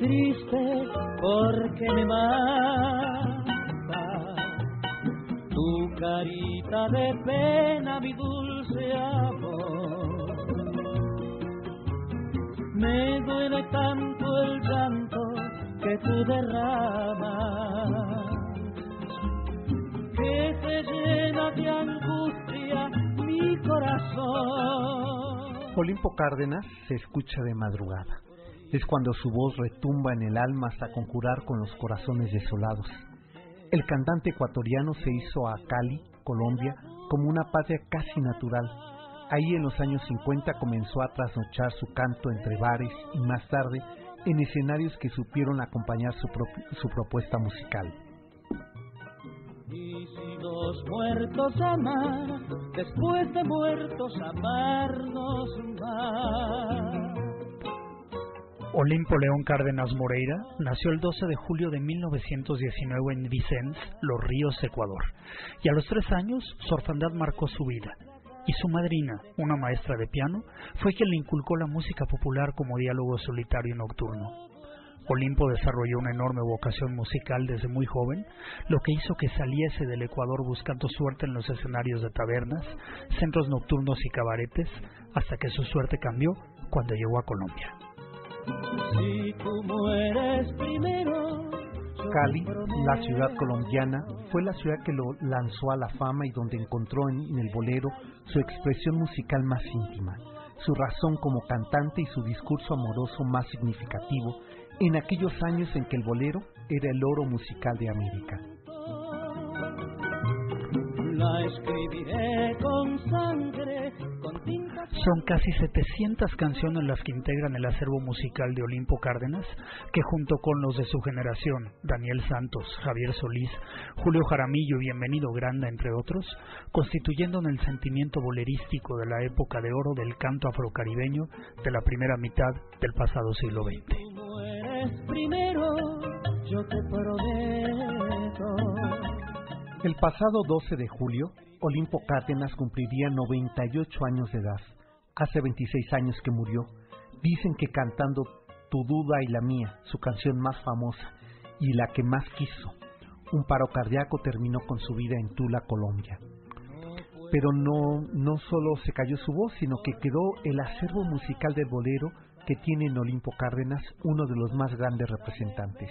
Triste porque me mata tu carita de pena, mi dulce amor. Me duele tanto el llanto que tú derramas, que se llena de angustia mi corazón. Olimpo Cárdenas se escucha de madrugada. Es cuando su voz retumba en el alma hasta conjurar con los corazones desolados. El cantante ecuatoriano se hizo a Cali, Colombia, como una patria casi natural. Ahí en los años 50 comenzó a trasnochar su canto entre bares y más tarde en escenarios que supieron acompañar su, propuesta musical. Y si muertos después de muertos amarnos más. Olimpo León Cárdenas Moreira nació el 12 de julio de 1919 en Vicens, Los Ríos, Ecuador, y a los tres años su orfandad marcó su vida. Y su madrina, una maestra de piano, fue quien le inculcó la música popular como diálogo solitario y nocturno. Olimpo desarrolló una enorme vocación musical desde muy joven, lo que hizo que saliese del Ecuador buscando suerte en los escenarios de tabernas, centros nocturnos y cabaretes, hasta que su suerte cambió cuando llegó a Colombia. Si tú mueres primero, Cali, la ciudad colombiana, fue la ciudad que lo lanzó a la fama y donde encontró en, en el bolero su expresión musical más íntima, su razón como cantante y su discurso amoroso más significativo en aquellos años en que el bolero era el oro musical de América. la escribiré con sangre, con. Son casi 700 canciones las que integran el acervo musical de Olimpo Cárdenas, que junto con los de su generación, Daniel Santos, Javier Solís, Julio Jaramillo y Bienvenido Granda, entre otros, constituyendo en el sentimiento bolerístico de la época de oro del canto afrocaribeño de la primera mitad del pasado siglo XX. Si mueres primero, yo te prometo. El pasado 12 de julio, Olimpo Cárdenas cumpliría 98 años de edad. Hace 26 años que murió. Dicen que cantando Tu duda y la mía, su canción más famosa y la que más quiso, un paro cardíaco terminó con su vida en Tula, Colombia. Pero no, no solo se cayó su voz, sino que quedó el acervo musical del bolero que tiene en Olimpo Cárdenas uno de los más grandes representantes.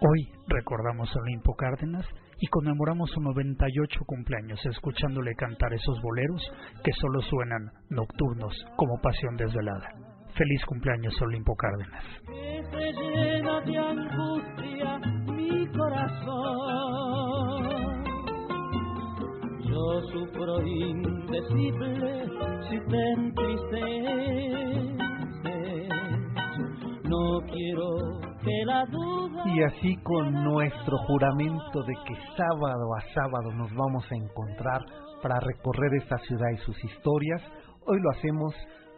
Hoy recordamos a Olimpo Cárdenas y conmemoramos su 98 cumpleaños escuchándole cantar esos boleros que solo suenan nocturnos como pasión desvelada. Feliz cumpleaños Olimpo Cárdenas. se llena de angustia mi corazón. Yo sufro indecible si te entristeces. No quiero. Y así con nuestro juramento de que sábado a sábado nos vamos a encontrar para recorrer esta ciudad y sus historias, hoy lo hacemos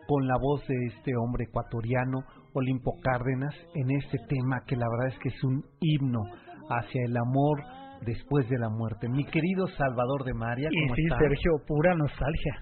con la voz de este hombre ecuatoriano, Olimpo Cárdenas, en este tema que la verdad es que es un himno hacia el amor después de la muerte. Mi querido Salvador de María, Y ¿cómo sí? Sergio, pura nostalgia.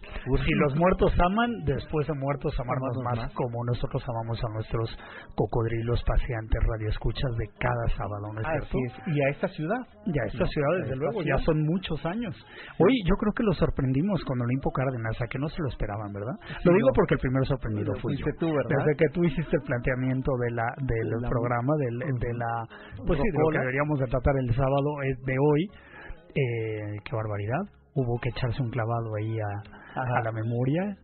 Si los muertos aman, después de muertos amarnos más, más. como nosotros amamos a nuestros cocodrilos paseantes radioescuchas de cada sábado, ¿no es Así cierto? es. Y a esta ciudad. Ya esta No, ciudad, a desde esta luego, ciudad. ya son muchos años. Hoy yo creo que lo sorprendimos con Olimpo Cárdenas, a que no se lo esperaban, ¿verdad? Sí, lo digo no. porque el primero sorprendido fui yo. tú, ¿verdad? Desde que tú hiciste el planteamiento de la, del la- programa, del, de la, pues sí, de lo que deberíamos de tratar el sábado eh, de hoy, eh, qué barbaridad. hubo que echarse un clavado ahí a, a la memoria,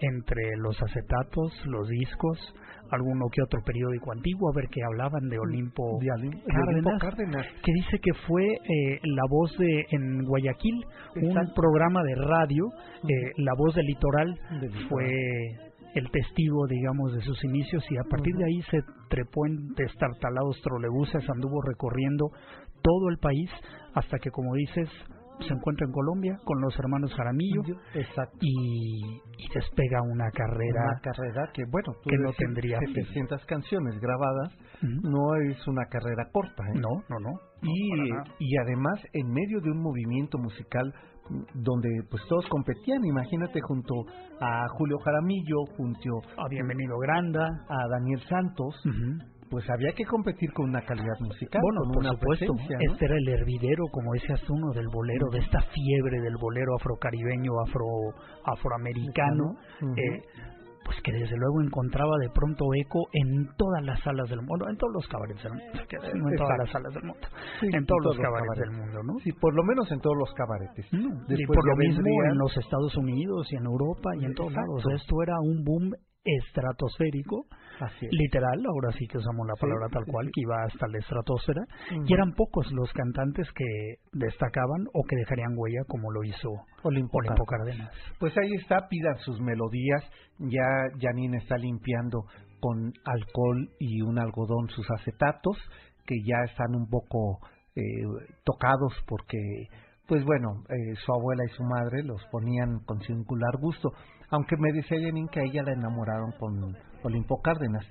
entre los acetatos, los discos, alguno que otro periódico antiguo, a ver qué hablaban de Olimpo, Cárdenas, que dice que fue eh, la voz de en Guayaquil, un programa de radio, eh, la voz del litoral, fue el testigo, digamos, de sus inicios y a partir de ahí se trepó en destartalados trolebuses, anduvo recorriendo todo el país hasta que, como dices, se encuentra en Colombia con los hermanos Jaramillo Y, despega una carrera una carrera que bueno que no tendría 700 canciones grabadas no es una carrera corta ¿eh? no no no y, y además en medio de un movimiento musical donde pues todos competían, imagínate junto a Julio Jaramillo, junto a Bienvenido Granda, a Daniel Santos, pues había que competir con una calidad musical. Bueno, con por una supuesto, este era el hervidero, como decías uno, del bolero, de esta fiebre del bolero afrocaribeño, afro afroamericano. eh, pues que desde luego encontraba de pronto eco en todas las salas del mundo, en todos los cabarets del mundo, no en todas las salas del mundo, en todos, los, cabarets, del mundo, ¿no? Sí, por lo menos en todos los cabaretes. y por lo mismo en los Estados Unidos y en Europa y en todos lados. Esto era un boom estratosférico, literal, ahora sí que usamos la palabra tal cual, que iba hasta la estratosfera, y eran pocos los cantantes que destacaban o que dejarían huella como lo hizo Olimpo, Cárdenas. Pues ahí está, pidan sus melodías, ya Janine está limpiando con alcohol y un algodón sus acetatos, que ya están un poco eh, tocados porque pues bueno, eh, su abuela y su madre los ponían con singular gusto. Aunque me dice Janine que a ella la enamoraron con Olimpo Cárdenas.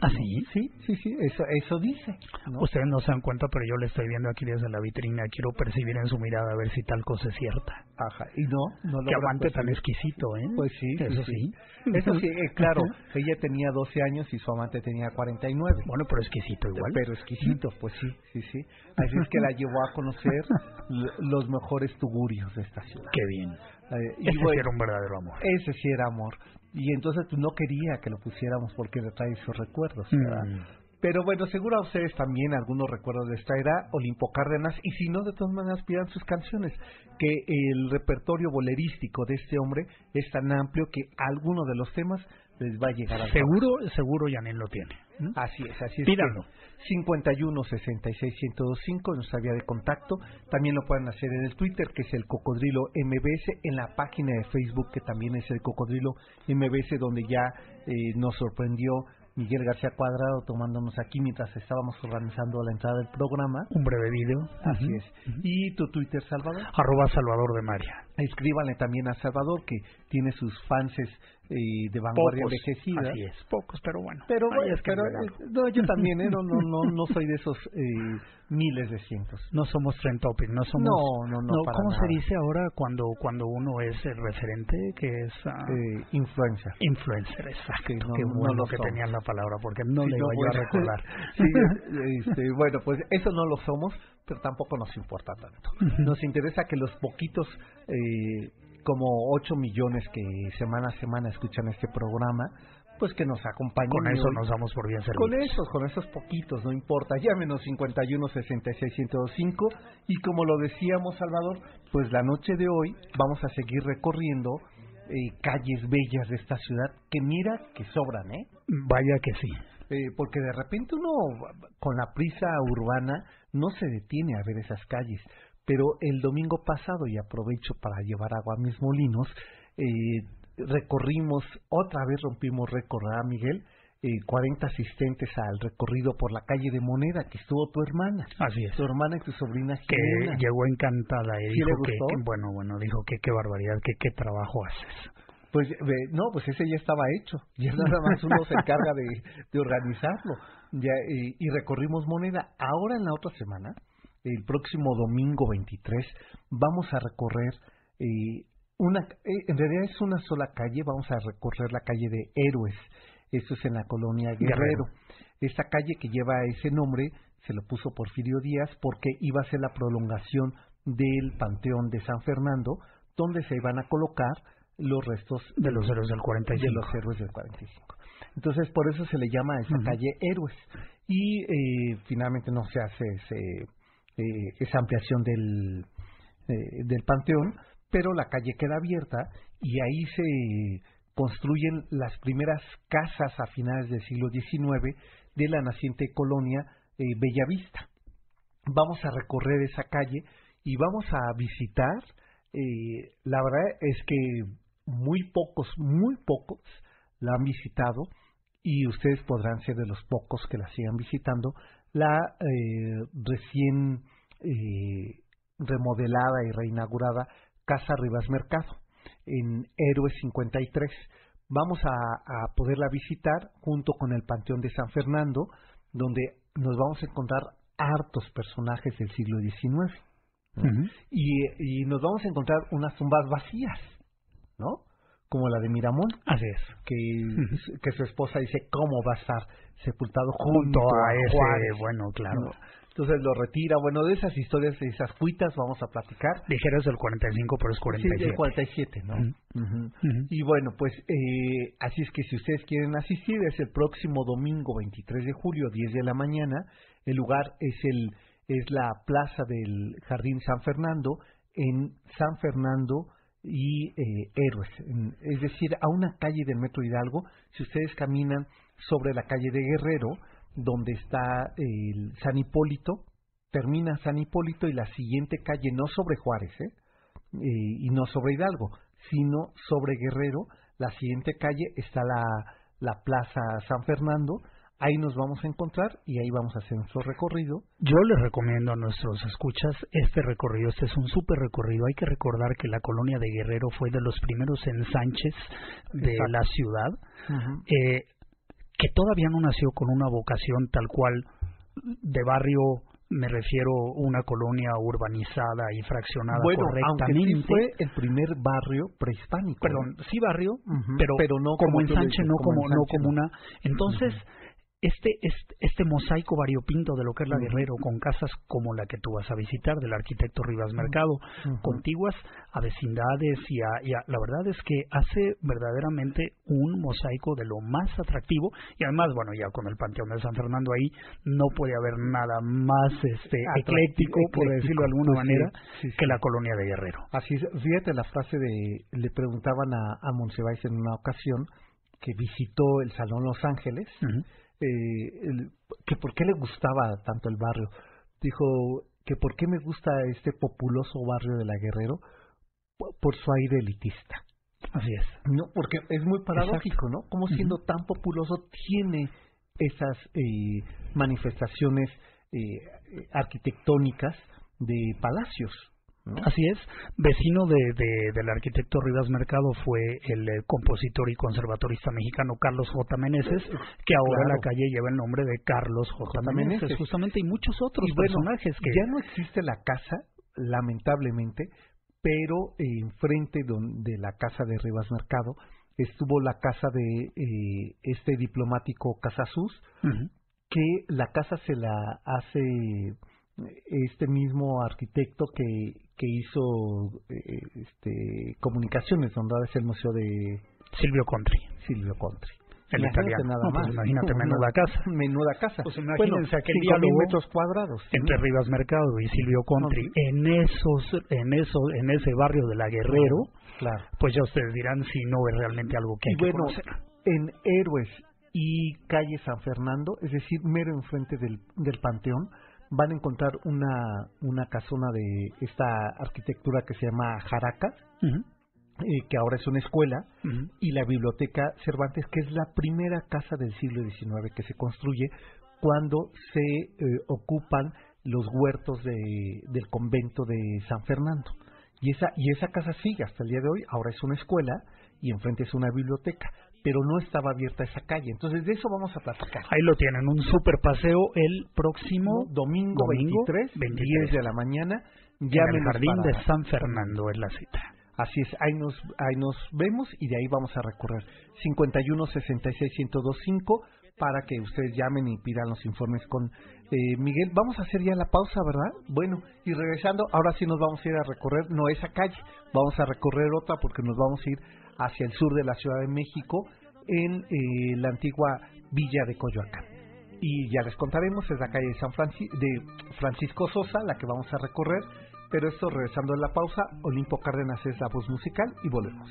¿Ah, sí? Sí, sí, sí, eso, eso dice. Ustedes no se dan cuenta, pero yo le estoy viendo aquí desde la vitrina. Quiero percibir en su mirada a ver si tal cosa es cierta. Ajá, y no, no lo Que amante tan exquisito, ¿eh? Pues sí, eso sí. Eso sí, eh, claro, ella tenía 12 años y su amante tenía 49. Bueno, pero exquisito igual. Pero exquisito, pues sí, sí, sí. Así es que la llevó a conocer los mejores tugurios de esta ciudad. Qué bien. Eh, ese sí era un verdadero amor. Ese sí era amor. Y entonces pues, no quería que lo pusiéramos porque le trae sus recuerdos. Mm. Pero bueno, seguro a ustedes también algunos recuerdos de esta era, Olimpo Cárdenas, y si no, de todas maneras pidan sus canciones, que el repertorio bolerístico de este hombre es tan amplio que alguno de los temas les va a llegar a Seguro, seguro Yanin lo tiene. Así es, así es. Pídanlo. 51 66 1025 nuestra vía de contacto. También lo pueden hacer en el Twitter, que es el Cocodrilo MBS, en la página de Facebook, que también es el Cocodrilo MBS, donde ya eh, nos sorprendió Miguel García Cuadrado tomándonos aquí mientras estábamos organizando la entrada del programa. Un breve video. Así es. ¿Y tu Twitter, Salvador? Arroba Salvador de María. Escríbanle también a Salvador, que tiene sus fanses eh, de vanguardia envejecida. Así es, pocos, pero bueno. Pero, bueno, no, yo también, ¿eh? no, no, no, no soy de esos eh, miles de cientos. No somos trend topic, no somos... No, no, no, ¿Cómo se dice ahora cuando cuando uno es el referente, que es... Uh, eh, influencer. Influencer, exacto. Que no, Qué bueno que tenían la palabra, porque no le iba yo a recordar. sí, este, bueno, pues eso no lo somos, pero tampoco nos importa tanto. Nos interesa que los poquitos... Eh, como 8 millones que semana a semana escuchan este programa, pues que nos acompañen. Con eso nos damos por bien servidos. Con esos, con esos poquitos, no importa. Llámenos 51 66 105 y como lo decíamos, Salvador, pues la noche de hoy vamos a seguir recorriendo eh, calles bellas de esta ciudad que mira que sobran, ¿eh? Vaya que sí. Eh, porque de repente uno con la prisa urbana no se detiene a ver esas calles pero el domingo pasado, y aprovecho para llevar agua a mis molinos, eh, recorrimos, otra vez rompimos récord, ¿verdad, Miguel? Eh, 40 asistentes al recorrido por la calle de Moneda, que estuvo tu hermana. Así es. Tu hermana y tu sobrina Que llegó encantada y dijo que, bueno, bueno, dijo que qué barbaridad, que qué trabajo haces. Pues no, pues ese ya estaba hecho, ya nada más uno se encarga de, de organizarlo. Ya, y recorrimos Moneda. Ahora en la otra semana el próximo domingo 23 vamos a recorrer eh, una, eh, en realidad es una sola calle, vamos a recorrer la calle de Héroes, eso es en la colonia Guerrero. Esta calle que lleva ese nombre se lo puso Porfirio Díaz porque iba a ser la prolongación del Panteón de San Fernando, donde se iban a colocar los restos de los héroes del 45. De los héroes del 45. Entonces, por eso se le llama a esa calle Héroes. Y eh, finalmente no se hace ese eh, esa ampliación del eh, del panteón, pero la calle queda abierta y ahí se construyen las primeras casas a finales del siglo XIX de la naciente colonia eh, Bellavista. Vamos a recorrer esa calle y vamos a visitar, eh, la verdad es que muy pocos, muy pocos la han visitado y ustedes podrán ser de los pocos que la sigan visitando, la eh, recién eh, remodelada y reinaugurada Casa Rivas Mercado en Héroes 53. Vamos a, a, poderla visitar junto con el Panteón de San Fernando, donde nos vamos a encontrar hartos personajes del siglo XIX. y, y nos vamos a encontrar unas tumbas vacías, ¿no? Como la de Miramón. Así es. Que, que su esposa dice, ¿cómo va a estar sepultado junto, a, ese? Bueno, claro. Entonces lo retira. Bueno, de esas historias, de esas cuitas, vamos a platicar. Dijeras el 45, pero es 47. Sí, el 47, ¿no? Y bueno, pues eh, así es que si ustedes quieren asistir, es el próximo domingo 23 de julio, 10 de la mañana. El lugar es el es la plaza del Jardín San Fernando en San Fernando y eh, Héroes, es decir, a una calle del Metro Hidalgo, si ustedes caminan sobre la calle de Guerrero, donde está el San Hipólito, termina San Hipólito y la siguiente calle, no sobre Juárez, ¿eh? eh y no sobre Hidalgo, sino sobre Guerrero, la siguiente calle está la, la Plaza San Fernando, ahí nos vamos a encontrar y ahí vamos a hacer nuestro recorrido. Yo les recomiendo a nuestros escuchas este recorrido, este es un súper recorrido. Hay que recordar que la colonia de Guerrero fue de los primeros ensanches de la ciudad, eh, que todavía no nació con una vocación tal cual de barrio me refiero a una colonia urbanizada y fraccionada bueno, correctamente. Aunque sí fue el primer barrio prehispánico. Perdón, sí barrio, pero, pero no como, ensanche, no como, no como una. Entonces, este, este, este, mosaico variopinto de lo que es la Guerrero, con casas como la que tú vas a visitar, del arquitecto Rivas Mercado, contiguas a vecindades y a, la verdad es que hace verdaderamente un mosaico de lo más atractivo y además, bueno, ya con el Panteón de San Fernando ahí no puede haber nada más este ecléctico, por decirlo de alguna pues manera, que la colonia de Guerrero. Así es, fíjate la frase de, le preguntaban a, a Monsiváis en una ocasión que visitó el Salón Los Ángeles, eh, que por qué le gustaba tanto el barrio. Dijo que por qué me gusta este populoso barrio de la Guerrero por su aire elitista. Así es. No, porque es muy paradójico, ¿no? Como siendo tan populoso tiene esas eh, manifestaciones eh, arquitectónicas de palacios. Así es. Vecino de, del arquitecto Rivas Mercado fue el eh, compositor y conservatorista mexicano Carlos J. Meneses, que ahora la calle lleva el nombre de Carlos J. Meneses, justamente, y muchos otros personajes que... Ya no existe la casa, lamentablemente, pero enfrente de la casa de Rivas Mercado estuvo la casa de eh, este diplomático Casasus, que la casa se la hace este mismo arquitecto que, que hizo eh, este, comunicaciones, donde ahora es el museo de Silvio Contri. Silvio Contri. El italiano. Nada más. Pues imagínate, menuda casa. Menuda casa. Pues imagínense aquel diálogo metros cuadrados. Entre Rivas Mercado y Silvio Contri, en esos, en eso, en ese barrio de la Guerrero, claro. pues ya ustedes dirán si no es realmente algo que hay y bueno, conocer. En Héroes y calle San Fernando, es decir, mero enfrente del, del Panteón, van a encontrar una, una casona de esta arquitectura que se llama Jaraca, eh, que ahora es una escuela, y la Biblioteca Cervantes, que es la primera casa del siglo XIX que se construye cuando se eh, ocupan los huertos de, del convento de San Fernando. Y esa, y esa casa sigue hasta el día de hoy, ahora es una escuela y enfrente es una biblioteca pero no estaba abierta esa calle. Entonces de eso vamos a platicar. Ahí lo tienen, un super paseo el próximo domingo, 23, 10 de la mañana. Ya en el jardín de San Fernando es la cita. Así es, ahí nos, ahí nos vemos y de ahí vamos a recorrer 51 66 1025 para que ustedes llamen y pidan los informes con eh, Miguel. Vamos a hacer ya la pausa, ¿verdad? Bueno, y regresando, ahora sí nos vamos a ir a recorrer, no esa calle, vamos a recorrer otra porque nos vamos a ir hacia el sur de la Ciudad de México, en eh, la antigua villa de Coyoacán. Y ya les contaremos, es la calle de, San de Francisco Sosa, la que vamos a recorrer, Pero esto regresando a la pausa, Olimpo Cárdenas es la voz musical y volvemos.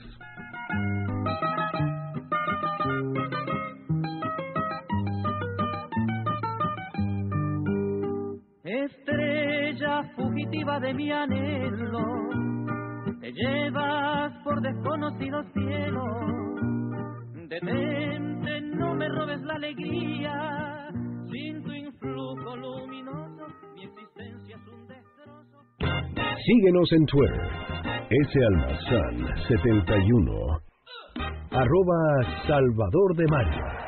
Estrella fugitiva de mi anhelo, te llevas por desconocidos cielos. Detente, no me robes la alegría, sin tu influjo luminoso, mi existencia es un destrozo. Síguenos en Twitter, S. Almazán 71, arroba Salvador de Mayo.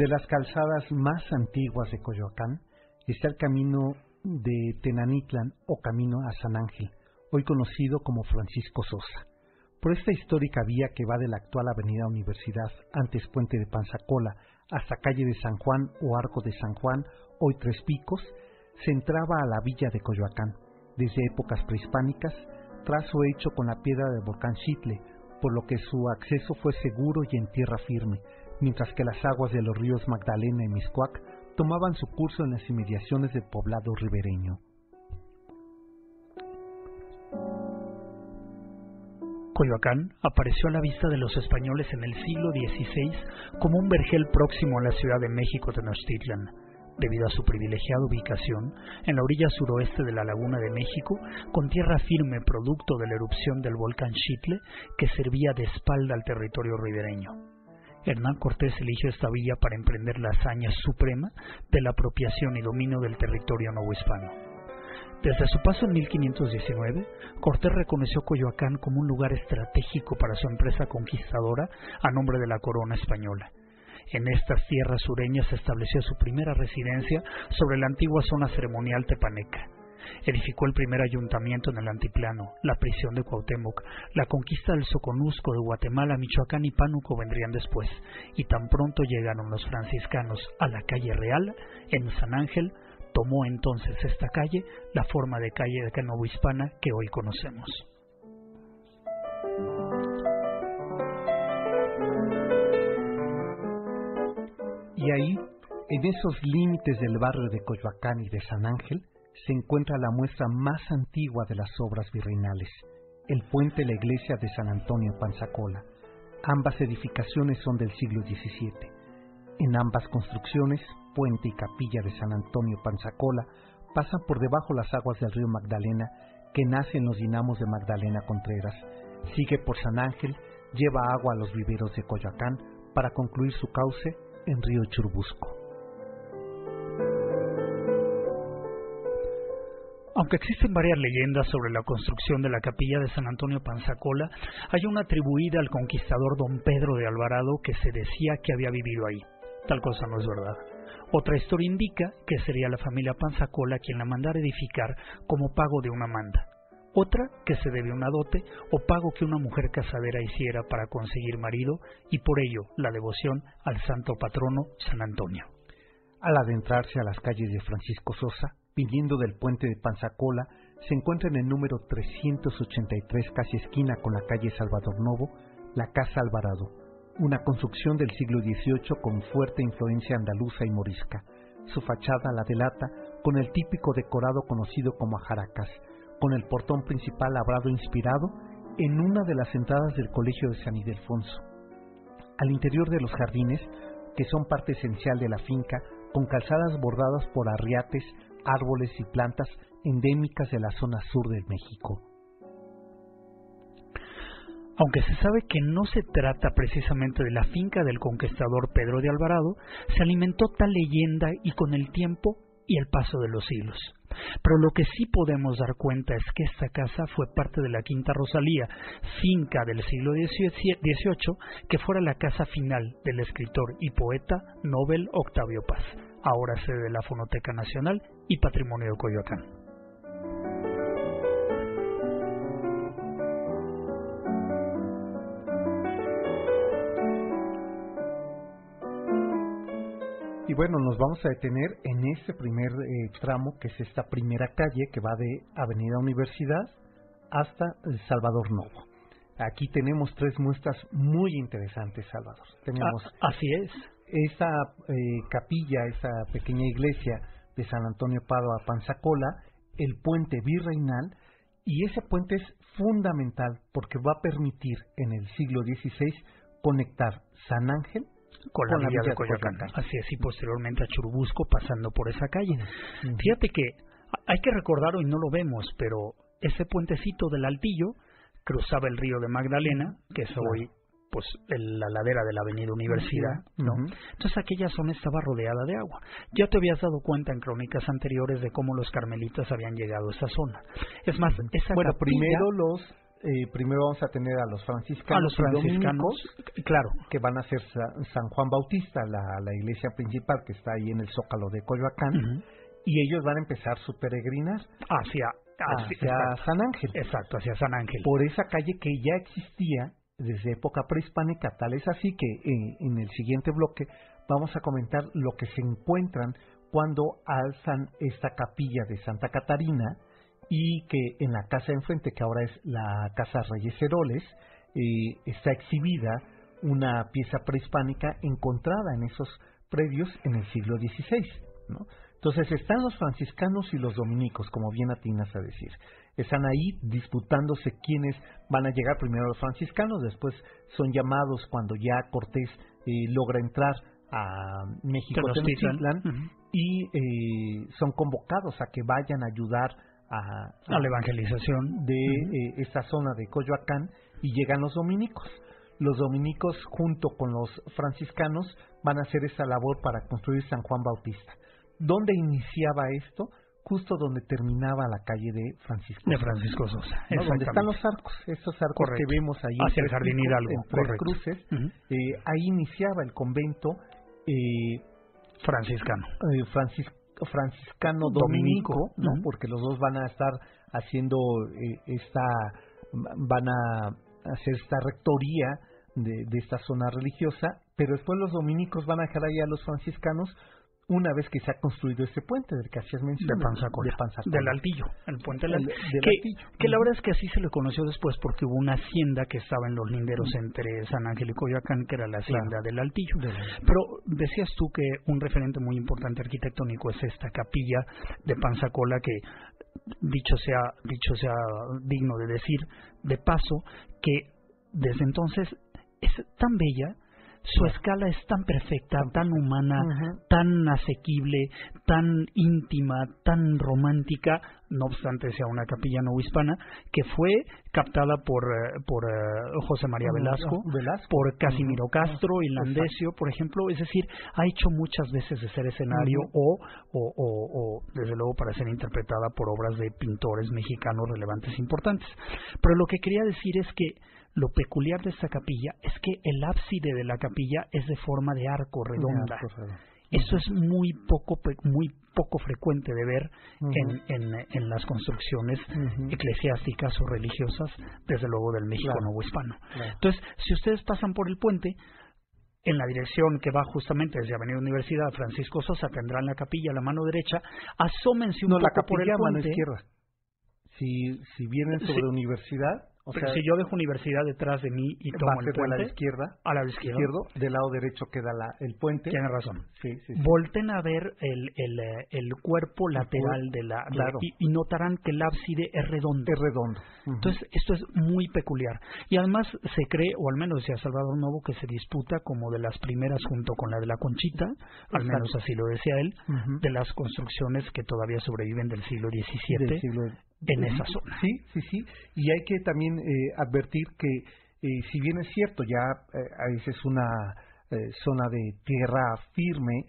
De las calzadas más antiguas de Coyoacán está el camino de Tenanitlan o camino a San Ángel, hoy conocido como Francisco Sosa. Por esta histórica vía que va de la actual Avenida Universidad, antes Puente de Panzacola, hasta calle de San Juan o Arco de San Juan, hoy Tres Picos, se entraba a la villa de Coyoacán, desde épocas prehispánicas, trazo hecho con la piedra del volcán Chitle, por lo que su acceso fue seguro y en tierra firme, mientras que las aguas de los ríos Magdalena y Miscuac tomaban su curso en las inmediaciones del poblado ribereño. Coyoacán apareció a la vista de los españoles en el siglo XVI como un vergel próximo a la Ciudad de México Tenochtitlan, debido a su privilegiada ubicación en la orilla suroeste de la Laguna de México, con tierra firme producto de la erupción del volcán Chitle que servía de espalda al territorio ribereño. Hernán Cortés eligió esta villa para emprender la hazaña suprema de la apropiación y dominio del territorio novohispano. Desde su paso en 1519, Cortés reconoció Coyoacán como un lugar estratégico para su empresa conquistadora a nombre de la corona española. En estas tierras sureñas estableció su primera residencia sobre la antigua zona ceremonial tepaneca edificó el primer ayuntamiento en el Antiplano, la prisión de Cuauhtémoc, la conquista del Soconusco de Guatemala, Michoacán y Pánuco vendrían después, y tan pronto llegaron los franciscanos a la calle Real, en San Ángel, tomó entonces esta calle la forma de calle de Hispana que hoy conocemos. Y ahí, en esos límites del barrio de Coyoacán y de San Ángel, se encuentra la muestra más antigua de las obras virreinales, el puente de la iglesia de San Antonio Panzacola. Ambas edificaciones son del siglo XVII. En ambas construcciones, puente y capilla de San Antonio Panzacola, pasan por debajo las aguas del río Magdalena, que nace en los dinamos de Magdalena Contreras, sigue por San Ángel, lleva agua a los viveros de Coyoacán para concluir su cauce en río Churbusco. Aunque existen varias leyendas sobre la construcción de la capilla de San Antonio Panzacola, hay una atribuida al conquistador don Pedro de Alvarado que se decía que había vivido ahí. Tal cosa no es verdad. Otra historia indica que sería la familia Panzacola quien la mandara edificar como pago de una manda. Otra que se debe una dote o pago que una mujer casadera hiciera para conseguir marido y por ello la devoción al santo patrono San Antonio. Al adentrarse a las calles de Francisco Sosa, viniendo del puente de Panzacola, se encuentra en el número 383, casi esquina con la calle Salvador Novo, la Casa Alvarado, una construcción del siglo XVIII con fuerte influencia andaluza y morisca. Su fachada la delata con el típico decorado conocido como ajaracas, con el portón principal labrado inspirado en una de las entradas del Colegio de San Ildefonso. Al interior de los jardines, que son parte esencial de la finca, con calzadas bordadas por arriates, árboles y plantas endémicas de la zona sur de México. Aunque se sabe que no se trata precisamente de la finca del conquistador Pedro de Alvarado, se alimentó tal leyenda y con el tiempo y el paso de los siglos. Pero lo que sí podemos dar cuenta es que esta casa fue parte de la Quinta Rosalía, finca del siglo XVIII, que fuera la casa final del escritor y poeta Nobel Octavio Paz, ahora sede de la Fonoteca Nacional y Patrimonio de Coyoacán. Y bueno, nos vamos a detener en este primer eh, tramo, que es esta primera calle que va de Avenida Universidad hasta El Salvador Novo. Aquí tenemos tres muestras muy interesantes, Salvador. Tenemos ah, así es. Esta eh, capilla, esa pequeña iglesia de San Antonio Padua Panzacola, el puente virreinal, y ese puente es fundamental porque va a permitir en el siglo XVI conectar San Ángel con, la, vía, de Coyoacán. Así es, y posteriormente a Churubusco pasando por esa calle. Fíjate que hay que recordarlo y no lo vemos, pero ese puentecito del Altillo cruzaba el río de Magdalena, que es hoy pues la ladera de la Avenida Universidad, ¿no? Entonces aquella zona estaba rodeada de agua. Ya te habías dado cuenta en crónicas anteriores de cómo los carmelitas habían llegado a esa zona. Es más, esa bueno, primero los eh, primero vamos a tener a los franciscanos, los franciscanos claro, que van a ser San Juan Bautista, la, la, iglesia principal que está ahí en el Zócalo de Coyoacán, y ellos van a empezar su peregrinar hacia, hacia, San Ángel. Exacto, hacia San Ángel. Por esa calle que ya existía desde época prehispánica, tal es así que eh, en el siguiente bloque vamos a comentar lo que se encuentran cuando alzan esta capilla de Santa Catarina, y que en la casa de enfrente, que ahora es la Casa Reyes Heroles, eh, está exhibida una pieza prehispánica encontrada en esos predios en el siglo XVI. ¿no? Entonces están los franciscanos y los dominicos, como bien atinas a decir. Están ahí disputándose quiénes van a llegar primero los franciscanos, después son llamados cuando ya Cortés eh, logra entrar a México Tenochtitlan y eh, son convocados a que vayan a ayudar a, la evangelización de eh, esta zona de Coyoacán y llegan los dominicos. Los dominicos junto con los franciscanos van a hacer esa labor para construir San Juan Bautista. ¿Dónde iniciaba esto? Justo donde terminaba la calle de Francisco. De Francisco Sosa. Donde están los arcos, estos arcos que vemos ahí. Hacia el Jardín Hidalgo. En tres cruces. Eh, ahí iniciaba el convento eh, franciscano. francisco franciscano dominico, ¿no? Porque los dos van a estar haciendo eh, esta, van a hacer esta rectoría de, de, esta zona religiosa, pero después los dominicos van a dejar ahí a los franciscanos una vez que se ha construido este puente del que hacías mención. De Panzacola. Del Altillo, el puente del, que, que, la verdad es que así se le conoció después porque hubo una hacienda que estaba en los linderos entre San Ángel y Coyoacán, que era la hacienda del Altillo. Pero decías tú que un referente muy importante arquitectónico es esta capilla de Panzacola que dicho sea dicho sea digno de decir de paso que desde entonces es tan bella su escala es tan perfecta, tan humana, tan asequible, tan íntima, tan romántica, no obstante sea una capilla no hispana, que fue captada por, eh, por eh, José María Velasco, por Casimiro Castro y Landesio, por ejemplo, es decir, ha hecho muchas veces de ser escenario o, o, o, desde luego, para ser interpretada por obras de pintores mexicanos relevantes e importantes. Pero lo que quería decir es que lo peculiar de esta capilla es que el ábside de la capilla es de forma de arco redonda. Eso es muy poco muy poco frecuente de ver en, en, las construcciones eclesiásticas o religiosas, desde luego del México nuevo hispano. Entonces, si ustedes pasan por el puente, en la dirección que va justamente desde Avenida Universidad Francisco Sosa, tendrán la capilla a la mano derecha, asómense un no, poco la por el puente. A mano izquierda. Si, si vienen sobre Universidad, o sea, si yo dejo universidad detrás de mí y tomo el puente, a la izquierda, a la izquierda, del lado derecho queda la, el puente. Tiene razón. Sí, sí, Volten a ver el, el, eh, el cuerpo lateral de la claro. y, notarán que el ábside es redondo. Es redondo. Entonces, esto es muy peculiar. Y además se cree, o al menos decía Salvador Novo, que se disputa como de las primeras junto con la de la Conchita, al menos así lo decía él, de las construcciones que todavía sobreviven del siglo XVII. Del siglo en esa zona. Sí, sí, sí. Y hay que también eh, advertir que, eh, si bien es cierto, ya eh, a veces es una zona de tierra firme,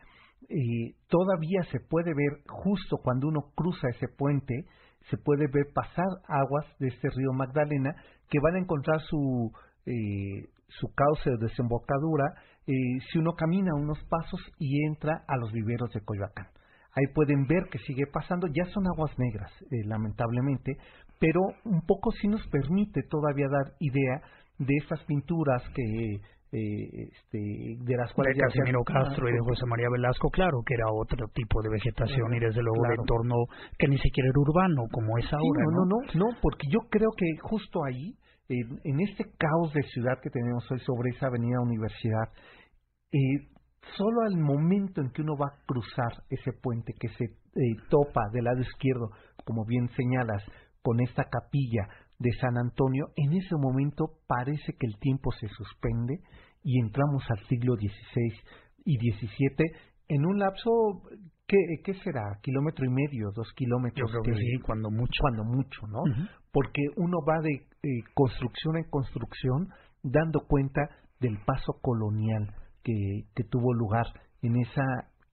eh, todavía se puede ver, justo cuando uno cruza ese puente, se puede ver pasar aguas de este río Magdalena que van a encontrar su, eh, su cauce de desembocadura eh, si uno camina unos pasos y entra a los viveros de Coyoacán. Ahí pueden ver que sigue pasando, ya son aguas negras, eh, lamentablemente, pero un poco sí nos permite todavía dar idea de esas pinturas que eh, este, de las cuales de Casimiro Castro y de José María Velasco, claro, que era otro tipo de vegetación y desde luego de entorno que ni siquiera era urbano como es ahora. no, no, no, no, porque yo creo que justo ahí, en, este caos de ciudad que tenemos hoy sobre esa avenida Universidad, eh, solo al momento en que uno va a cruzar ese puente que se eh, topa del lado izquierdo, como bien señalas, con esta capilla de San Antonio, en ese momento parece que el tiempo se suspende y entramos al siglo XVI y XVII en un lapso ¿qué, qué será? Kilómetro y medio, dos kilómetros. Yo creo que, sí, cuando mucho. Cuando mucho, ¿no? Porque uno va de construcción en construcción dando cuenta del paso colonial que, tuvo lugar en esa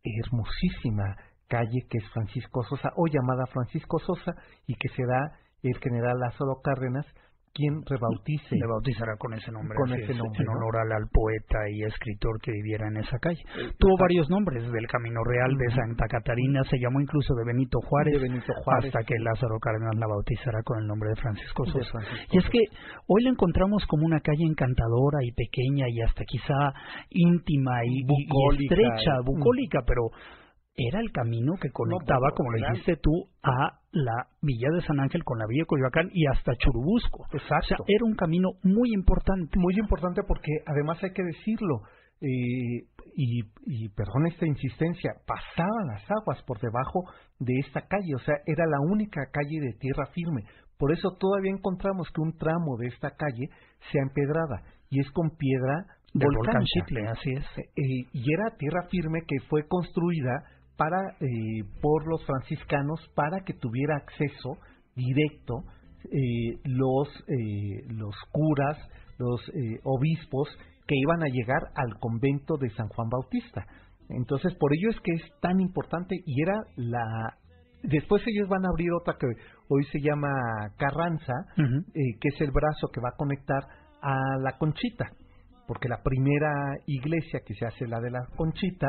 hermosísima calle que es Francisco Sosa, o llamada Francisco Sosa, y que se da el general Lázaro Cárdenas, quien rebautice. Le bautizará con ese nombre. Con ese nombre. En honor al, poeta y escritor que viviera en esa calle. Tuvo varios nombres, del Camino Real, de Santa Catarina, se llamó incluso de Benito Juárez, de Benito Juárez. hasta que Lázaro Cárdenas la bautizará con el nombre de Francisco Sosa. y es que hoy la encontramos como una calle encantadora y pequeña y hasta quizá íntima y, y estrecha, bucólica, pero era el camino que conectaba, como lo dijiste tú, a la Villa de San Ángel con la Villa de Coyoacán y hasta Churubusco. Exacto. O sea, era un camino muy importante. Muy importante porque además hay que decirlo, eh, y, y perdón esta insistencia, pasaban las aguas por debajo de esta calle, o sea, era la única calle de tierra firme. Por eso todavía encontramos que un tramo de esta calle sea empedrada y es con piedra volcán Chicle, así es. Eh, y era tierra firme que fue construida para eh, por los franciscanos para que tuviera acceso directo eh, los eh, los curas los obispos que iban a llegar al convento de San Juan Bautista. Entonces por ello es que es tan importante y era la después ellos van a abrir otra que hoy se llama Carranza que es el brazo que va a conectar a la Conchita porque la primera iglesia que se hace la de la Conchita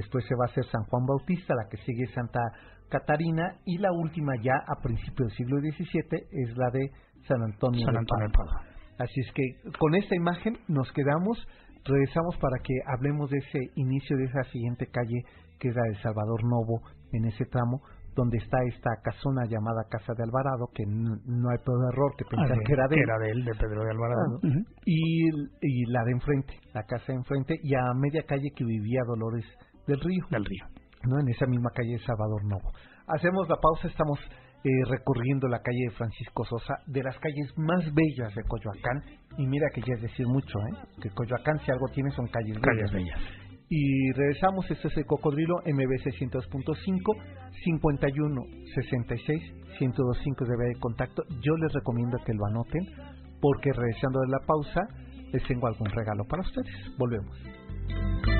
después se va a hacer San Juan Bautista, la que sigue Santa Catarina y la última ya a principios del siglo XVII es la de San Antonio, San Antonio de Padua. Así es que con esta imagen nos quedamos, regresamos para que hablemos de ese inicio de esa siguiente calle que es la de Salvador Novo en ese tramo donde está esta casona llamada Casa de Alvarado, que no, hay todo error que pensar ah, que era de él. era de él, de Pedro de Alvarado. y, y la de enfrente, la casa de enfrente, y a media calle que vivía Dolores del río. Del río. ¿no? En esa misma calle de Salvador Novo. Hacemos la pausa, estamos eh, recorriendo la calle de Francisco Sosa, de las calles más bellas de Coyoacán, y mira que ya es decir mucho, ¿eh? que Coyoacán si algo tiene son calles, calles bellas. Y regresamos, este es el Cocodrilo MBC 102.5 51 66 1025 de contacto. Yo les recomiendo que lo anoten porque regresando de la pausa les tengo algún regalo para ustedes. Volvemos.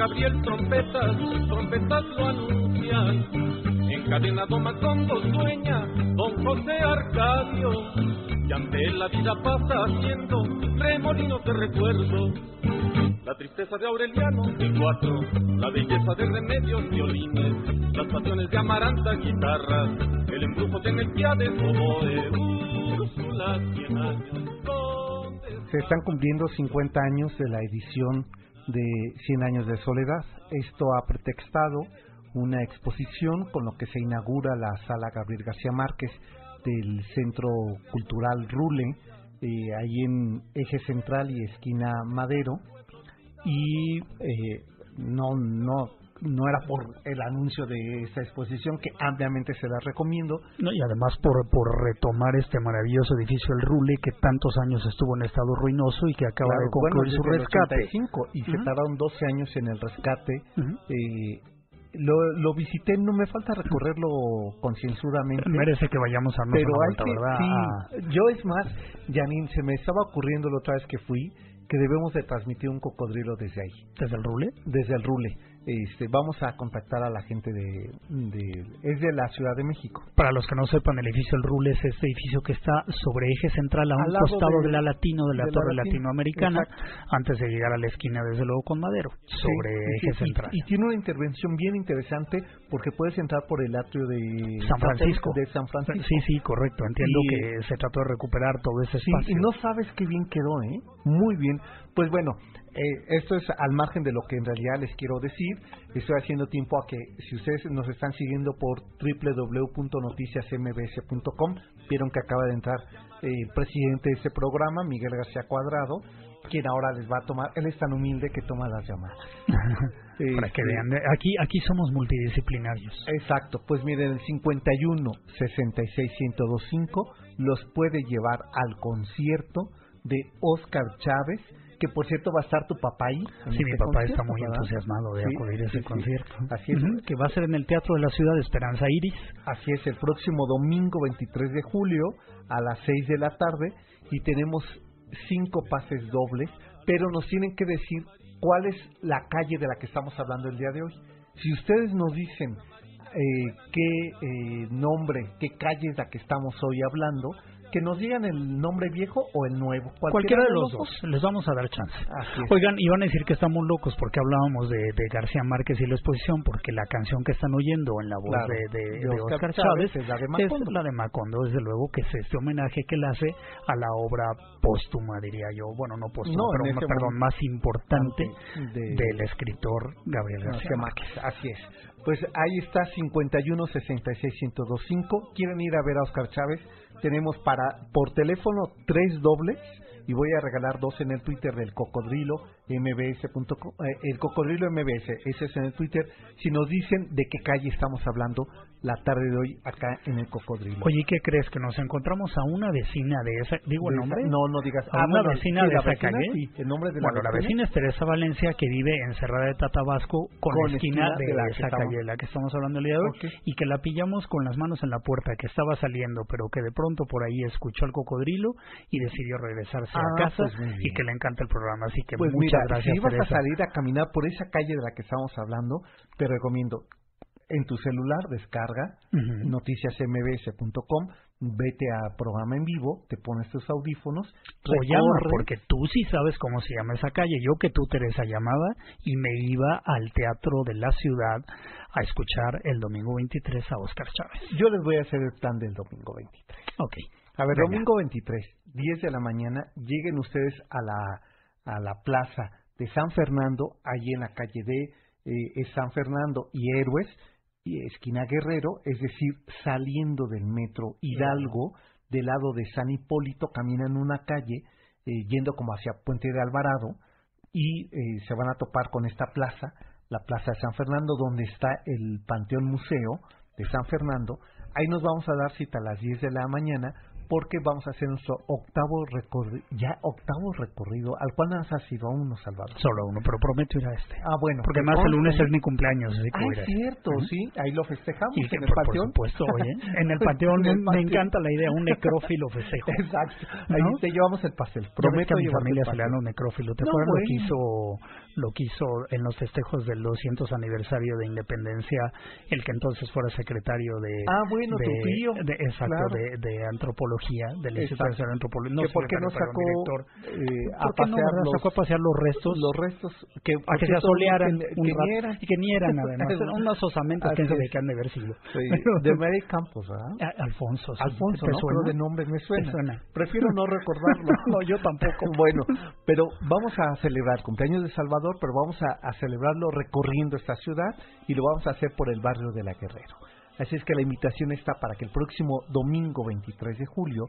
Gabriel trompetas, trompetas lo anuncian. En encadenado Macondo sueña don José Arcadio, y ante la vida pasa haciendo remolinos de recuerdo. La tristeza de Aureliano y cuatro, la belleza de remedios violines, las pasiones de Amaranta guitarras, el embrujo de Melquiades oboe, Úrsula cien años. Se están cumpliendo 50 años de la edición de 100 años de soledad. Esto ha pretextado una exposición con lo que se inaugura la sala Gabriel García Márquez del Centro Cultural Rule, eh, ahí en Eje Central y esquina Madero. Y eh, no, no, no era por el anuncio de esta exposición que ampliamente se la recomiendo. No, y además por, por retomar este maravilloso edificio El Rule que tantos años estuvo en estado ruinoso y que acaba Claro, de concluir bueno, su rescate. 85, y se Ujú. tardaron 12 años en el rescate. Eh, lo, lo visité, no me falta recorrerlo concienzudamente. Merece que vayamos a pero hay vuelta, que, ¿verdad? Ah, sí, yo es más, Janine, se me estaba ocurriendo la otra vez que fui que debemos de transmitir un cocodrilo desde ahí, ¿Desde el Rule? desde el Rule. Este, vamos a contactar a la gente de, de es de la Ciudad de México. Para los que no sepan, el edificio El Rule es este edificio que está sobre eje central a un costado de- de, la Latino, de la de la Torre Latino, Latinoamericana, exacto. antes de llegar a la esquina, desde luego, con Madero, sobre Sí, eje sí, y- central. Y, tiene una intervención bien interesante porque puedes entrar por el atrio de San Francisco. De San Francisco. Sí, sí, correcto. Entiendo Y- que se trató de recuperar todo ese espacio. y no sabes qué bien quedó, ¿eh? Muy bien. Pues bueno, eh, esto es al margen de lo que en realidad les quiero decir. Estoy haciendo tiempo a que, si ustedes nos están siguiendo por www.noticiasmbs.com, vieron que acaba de entrar eh, el presidente de este programa, Miguel García Cuadrado, quien ahora les va a tomar, él es tan humilde que toma las llamadas. Para que Este, vean, aquí, aquí somos multidisciplinarios. Exacto, pues miren, el 51 66 1025 los puede llevar al concierto de Oscar Chávez, que por cierto va a estar tu papá ahí. Sí, mi este papá está muy ¿verdad? entusiasmado de Sí, acudir a ese sí, concierto. Así es. Que va a ser en el Teatro de la Ciudad de Esperanza Iris. Así es, el próximo domingo 23 de julio a las 6 de la tarde y tenemos cinco pases dobles, pero nos tienen que decir cuál es la calle de la que estamos hablando el día de hoy. Si ustedes nos dicen eh, qué eh, nombre, qué calle es la que estamos hoy hablando, que nos digan el nombre viejo o el nuevo. Cualquiera de los dos. Les vamos a dar chance. Es. Oigan, iban a decir que estamos locos porque hablábamos de, de García Márquez y la exposición, porque la canción que están oyendo en la voz Claro, de, de- de de Oscar Oscar Chávez Chávez es la de es Macondo. la de Macondo, desde luego, que es este homenaje que él hace a la obra póstuma, diría yo. Bueno, no póstuma, No, pero ese perdón, más importante De- del escritor Gabriel García. Márquez, así es. Pues ahí está 51 66 1025. ¿Quieren ir a ver a Oscar Chávez? Tenemos para por teléfono tres dobles y voy a regalar dos en el Twitter del cocodrilo mbs.com, eh, el cocodrilo mbs, ese es en el Twitter. Si nos dicen de qué calle estamos hablando la tarde de hoy acá en el cocodrilo. Oye, ¿qué crees? Que nos encontramos a una vecina de esa, digo el nombre. No, no digas. A una bueno, vecina sí, de esa vecina, calle. sí, el nombre de la bueno, la vecina es Teresa Valencia, que vive encerrada de Tatabasco con, Con la esquina, esquina de, de la esa estamos- calle la que estamos hablando el día de hoy, y que la pillamos con las manos en la puerta, que estaba saliendo, pero que de pronto por ahí escuchó al cocodrilo y decidió regresarse Ah, a casa pues y que le encanta el programa. Así que Pues muchas mira, gracias, si ibas Teresa. a salir a caminar por esa calle de la que estábamos hablando, te recomiendo en tu celular descarga Ujú. noticiasmbs.com, vete a programa en vivo, te pones tus audífonos, O llama, porque tú sí sabes cómo se llama esa calle. Yo que tú, Teresa, llamaba y me iba al Teatro de la Ciudad a escuchar el domingo 23 a Oscar Chávez. yo les voy a hacer el plan del domingo 23. Ok. A ver, Venga. domingo 23, 10 de la mañana, lleguen ustedes a la, a la plaza de San Fernando, allí en la calle de eh, San Fernando y Héroes, y esquina Guerrero, es decir, saliendo del metro Hidalgo, del lado de San Hipólito, caminan una calle, eh, yendo como hacia Puente de Alvarado, y eh, se van a topar con esta plaza, la Plaza de San Fernando, donde está el Panteón Museo de San Fernando. Ahí nos vamos a dar cita a las 10 de la mañana porque vamos a hacer nuestro octavo recorrido, ya octavo recorrido, al cual no has ido aún, Salvador. Solo uno, pero prometo ir a este. Ah, bueno. Porque más el lunes es mi cumpleaños, así que Ah, a es a este. cierto, sí, ahí lo festejamos Y en el por, por panteón. supuesto, oye, en el panteón, En el me encanta la idea, un necrófilo festejo. Exacto, ahí ¿No? te llevamos el pastel. Ves que Prometo a mi familia se le un necrófilo. ¿Te No, acuerdas lo que hizo, lo que hizo en los festejos del 200 aniversario de independencia el que entonces fuera secretario de... Ah, bueno, de, tu tío. de- exacto, Claro. de, de antropología, del Instituto. Nacional de Antropología. No por qué no sacó director. eh, a ¿Por qué no, pasear verdad? los, sacó a pasear los restos los restos que, a que se asolearan que, que rato, ni eran. y que ni eran además eran unas osamentas que ve que han de haber sido Sí, de Mary Campos, ¿verdad? Alfonso sí. Alfonso, ¿Te ¿no? Pero de nombre me suena. suena? Prefiero no recordarlo. No, yo tampoco. bueno, pero vamos a celebrar el cumpleaños de Salvador, pero vamos a, a celebrarlo recorriendo esta ciudad y lo vamos a hacer por el barrio de la Guerrero. Así es que la invitación está para que el próximo domingo 23 de julio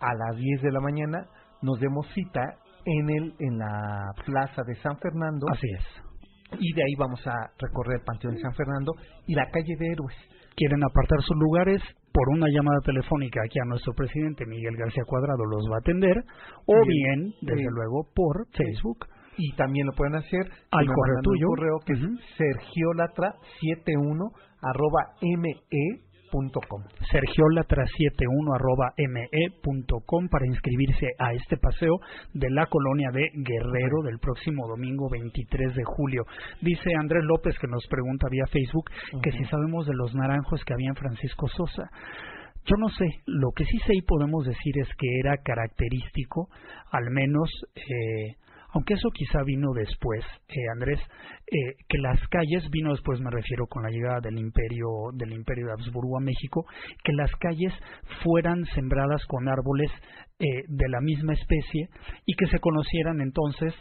a las 10 de la mañana nos demos cita en el en la plaza de San Fernando Así es. y de ahí vamos a recorrer el Panteón de San Fernando y la calle de Héroes. quieren apartar sus lugares por una llamada telefónica aquí a nuestro presidente Miguel García Cuadrado los va a atender o Bien. bien desde luego por Facebook Y también lo pueden hacer Al correo tuyo. correo que Ujú. es sergiolatra71 arroba me.com. sergiolatra71 arroba me.com para inscribirse a este paseo de la colonia de Guerrero del próximo domingo 23 de julio. Dice Andrés López que nos pregunta vía Facebook que si sabemos de los naranjos que había en Francisco Sosa. Yo no sé, lo que sí sé y podemos decir es que era característico, al menos, eh, aunque eso quizá vino después, eh, Andrés, eh, que las calles, vino después me refiero con la llegada del imperio, del imperio de Habsburgo a México, que las calles fueran sembradas con árboles eh, de la misma especie y que se conocieran entonces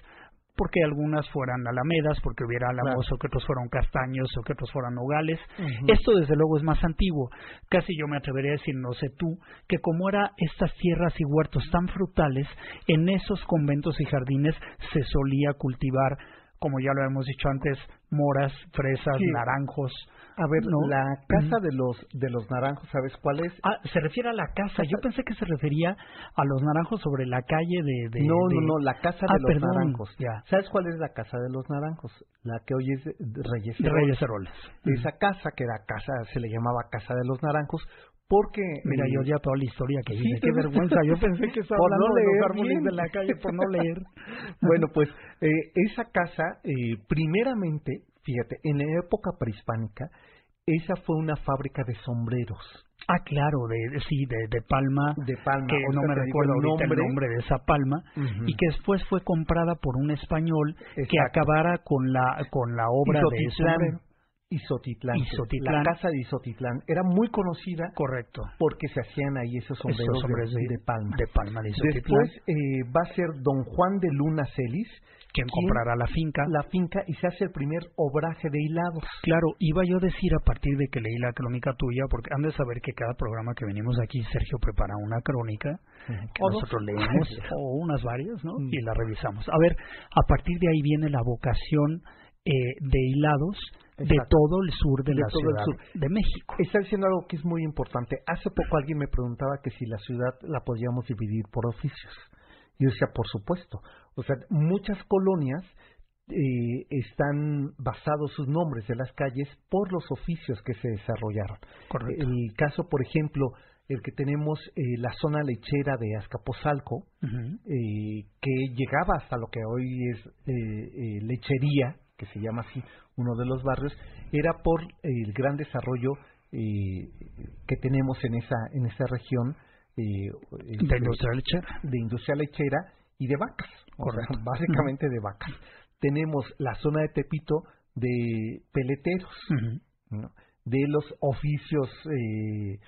porque algunas fueran alamedas, porque hubiera álamos o que otros fueran castaños o que otros fueran nogales. Esto desde luego es más antiguo. Casi yo me atrevería a decir, no sé tú, que como era estas tierras y huertos tan frutales, en esos conventos y jardines se solía cultivar, como ya lo hemos dicho antes, moras, fresas, Sí. naranjos. A ver, ¿no? la casa de los de los naranjos, ¿sabes cuál es? Ah, se refiere a la casa. Yo pensé que se refería a los naranjos sobre la calle de... de- no, de- no, no, la casa Ah, de los perdón, naranjos. ya. ¿Sabes cuál es la casa de los naranjos? La que hoy es de Reyes Heroles. Reyes Heroles. Esa casa, que era casa, se le llamaba Casa de los Naranjos, porque... Mira, eh, yo ya toda la historia que Sí, dice, qué vergüenza, yo pensé que estaba hablando no de los leer árboles bien. de la calle por no leer. Bueno, pues eh, esa casa, eh, primeramente, fíjate, en la época prehispánica, esa fue una fábrica de sombreros. Ah, claro, de, sí, de, de Palma, De palma. que no me recuerdo el nombre. de esa palma, y que después fue comprada por un español que acabara con la con la obra de. Izotitlán. Izotitlán. La casa de Izotitlán era muy conocida Correcto. porque se hacían ahí esos sombreros, Esos sombreros de, de, de palma. de Palma de. Después eh, va a ser don Juan de Luna Celis quien quien comprará la finca. la finca y se hace el primer obraje de hilados. Claro, iba yo a decir a partir de que leí la crónica tuya, porque han de saber que cada programa que venimos aquí, Sergio prepara una crónica que O dos. nosotros leemos, o unas varias, ¿no? Mm. Y la revisamos. A ver, a partir de ahí viene la vocación eh, de hilados de todo el sur de, De la ciudad sur. de México. Está diciendo algo que es muy importante. Hace poco alguien me preguntaba que si la ciudad la podíamos dividir por oficios. Yo decía, por supuesto. O sea, muchas colonias eh, están basados sus nombres de las calles por los oficios que se desarrollaron. Correcto. El caso, por ejemplo, el que tenemos eh, la zona lechera de Azcapotzalco, eh, que llegaba hasta lo que hoy es eh, eh, lechería, que se llama así uno de los barrios, era por el gran desarrollo eh, que tenemos en esa en esa región eh, De este, industria lechera. de industria lechera y de vacas, o sea, básicamente de vacas. Tenemos la zona de Tepito de peleteros, de los oficios eh,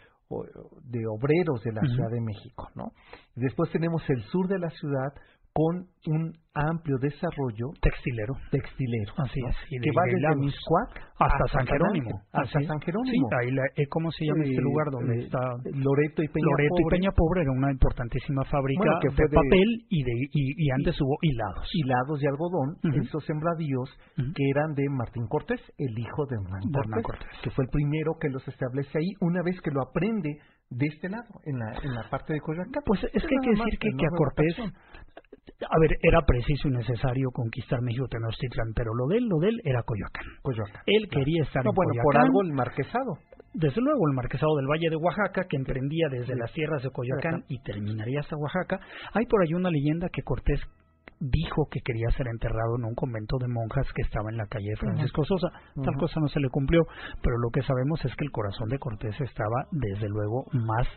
de obreros de la. Ciudad de México, ¿no? Después tenemos el sur de la ciudad con un amplio desarrollo Textilero. textilero, Así es, y que va desde. Miscuac Hasta San San Jerónimo. Hasta. San Jerónimo. Sí, ahí la- eh, ¿cómo se llama este lugar donde eh, está Loreto y Peña Loreto y Pobre, Peña Pobre era una importantísima fábrica Bueno, que fue de- papel y de y, y antes hubo hilados. hilados de algodón, Ujú. esos sembradíos que eran de Martín Cortés, el hijo de Hernán De Hernán Cortés, Cortés. que fue el primero que los establece ahí. Una vez que lo aprende de este lado, en la, en la parte de Coyoacán. Pues es que hay que decir que, que a Cortés, a ver, era preciso y necesario conquistar México Tenochtitlan, pero lo de él, lo de él era Coyoacán. Coyoacán. Él quería estar no, en bueno, por algo el marquesado. Desde luego, el marquesado del Valle de Oaxaca, que emprendía desde las tierras de Coyoacán y terminaría hasta Oaxaca. Hay por ahí una leyenda que Cortés dijo que quería ser enterrado en un convento de monjas que estaba en la calle de Francisco Sosa. Tal cosa no se le cumplió, pero lo que sabemos es que el corazón de Cortés estaba, desde luego, más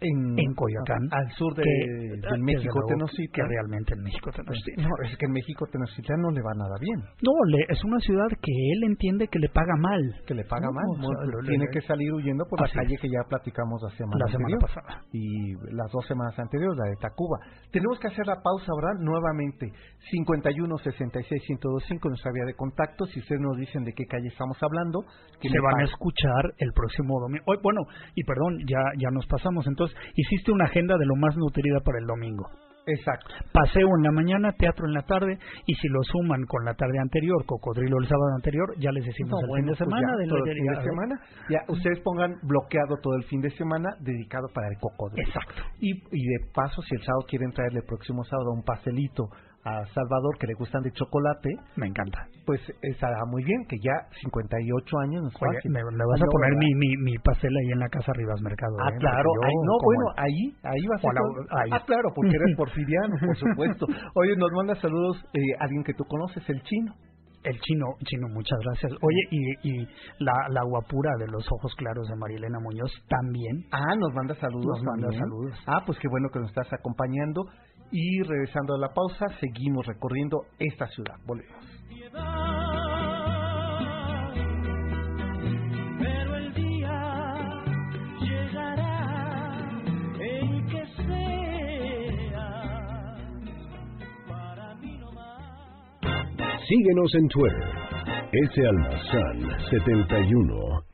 En, en Coyoacán al sur de, que, del desde México luego, que Tenochtitlan. realmente en México Tenochtitlan. No, es que en México Tenochtitlan no le va nada bien. No, le- es una ciudad que él entiende que le paga mal. Que le paga No, mal. o sea, lo- tiene le- que salir huyendo por la calle es. que ya platicamos la semana, La semana anterior. pasada. Y las dos semanas anteriores, la de Tacuba. Tenemos que hacer la pausa ahora nuevamente. 51 66 1025 nuestra vía de contacto. Si ustedes nos dicen de qué calle estamos hablando, que se van a pa- escuchar el próximo domingo. Hoy, bueno, y perdón, ya ya nos pasamos. Entonces, hiciste una agenda de lo más nutrida para el domingo. Exacto. Paseo en la mañana, teatro en la tarde, y si lo suman con la tarde anterior, cocodrilo el sábado anterior, ya les decimos No, el bueno, fin de pues semana. ya, del- todo el del- fin de semana. Ya ustedes pongan bloqueado todo el fin de semana dedicado para el cocodrilo. Exacto. Y, y de paso, si el sábado quieren traerle el próximo sábado un pastelito a Salvador que le gustan de chocolate, Me encanta. pues estará muy bien, que ya 58 años no es Oye, me, me vas a No, poner mi, mi, mi pastel ahí en la casa Rivas Mercado. Ah, ¿eh? claro, yo, no, bueno, ahí, ahí va a ser. Ahí. Ah, claro, porque eres porfiriano, por supuesto. Oye, nos manda saludos eh, alguien que tú conoces, el chino. El chino, chino, muchas gracias. Oye, y, y la, la guapura de los ojos claros de Marilena Muñoz también. Ah, nos manda saludos. Nos manda saludos. Ah, pues qué bueno que nos estás acompañando. Y regresando a la pausa, seguimos recorriendo esta ciudad. Volvemos. Pero el día llegará en que sea para mí no más. Síguenos en Twitter, S. Almazán 71,